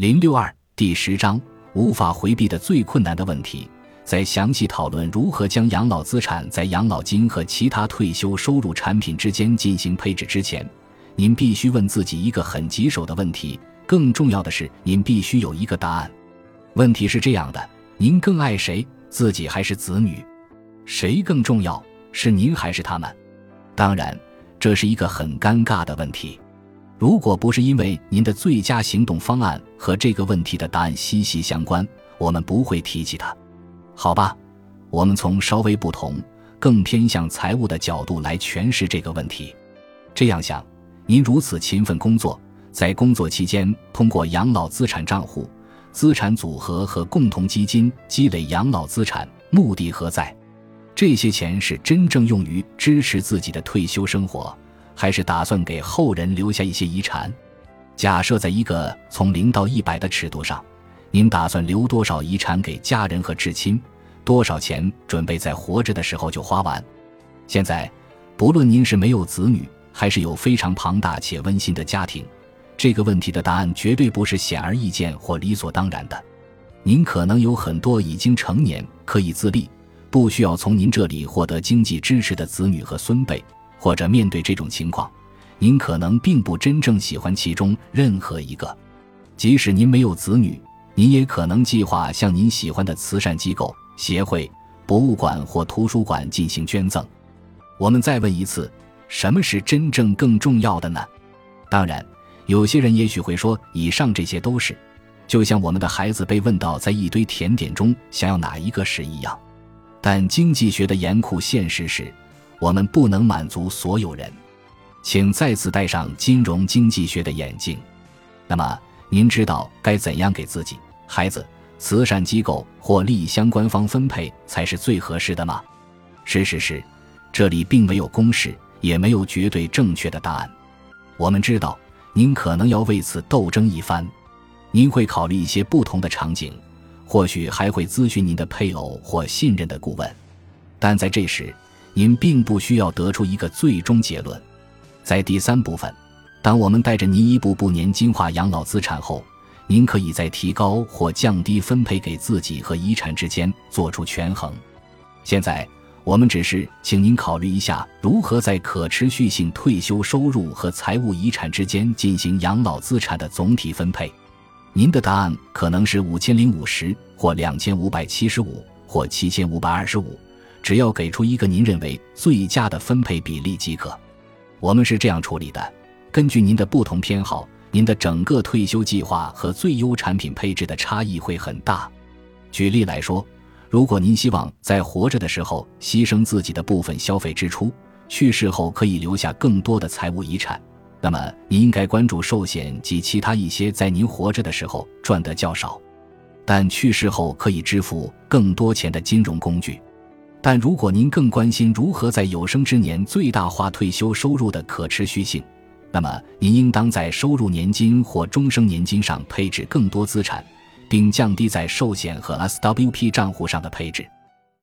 零六二第十章无法回避的最困难的问题，在详细讨论如何将养老资产在养老金和其他退休收入产品之间进行配置之前，您必须问自己一个很棘手的问题。更重要的是，您必须有一个答案。问题是这样的：您更爱谁？自己还是子女？谁更重要？是您还是他们？当然，这是一个很尴尬的问题。如果不是因为您的最佳行动方案和这个问题的答案息息相关，我们不会提起它。好吧，我们从稍微不同、更偏向财务的角度来诠释这个问题。这样想，您如此勤奋工作，在工作期间通过养老资产账户、资产组合和共同基金积累养老资产，目的何在？这些钱是真正用于支持自己的退休生活。还是打算给后人留下一些遗产。假设在一个从零到一百的尺度上，您打算留多少遗产给家人和至亲？多少钱准备在活着的时候就花完？现在，不论您是没有子女，还是有非常庞大且温馨的家庭，这个问题的答案绝对不是显而易见或理所当然的。您可能有很多已经成年、可以自立、不需要从您这里获得经济支持的子女和孙辈。或者面对这种情况，您可能并不真正喜欢其中任何一个。即使您没有子女，您也可能计划向您喜欢的慈善机构、协会、博物馆或图书馆进行捐赠。我们再问一次：什么是真正更重要的呢？当然，有些人也许会说，以上这些都是，就像我们的孩子被问到在一堆甜点中想要哪一个时一样。但经济学的严酷现实是。我们不能满足所有人，请再次戴上金融经济学的眼镜。那么，您知道该怎样给自己、孩子、慈善机构或利益相关方分配才是最合适的吗？事实是，这里并没有公式，也没有绝对正确的答案。我们知道，您可能要为此斗争一番，您会考虑一些不同的场景，或许还会咨询您的配偶或信任的顾问。但在这时，您并不需要得出一个最终结论。在第三部分，当我们带着您一步步年金化养老资产后，您可以在提高或降低分配给自己和遗产之间做出权衡。现在，我们只是请您考虑一下如何在可持续性退休收入和财务遗产之间进行养老资产的总体分配。您的答案可能是五千零五十，或两千五百七十五，或七千五百二十五。只要给出一个您认为最佳的分配比例即可。我们是这样处理的：根据您的不同偏好，您的整个退休计划和最优产品配置的差异会很大。举例来说，如果您希望在活着的时候牺牲自己的部分消费支出，去世后可以留下更多的财务遗产，那么您应该关注寿险及其他一些在您活着的时候赚得较少，但去世后可以支付更多钱的金融工具。但如果您更关心如何在有生之年最大化退休收入的可持续性，那么您应当在收入年金或终生年金上配置更多资产，并降低在寿险和 SWP 账户上的配置。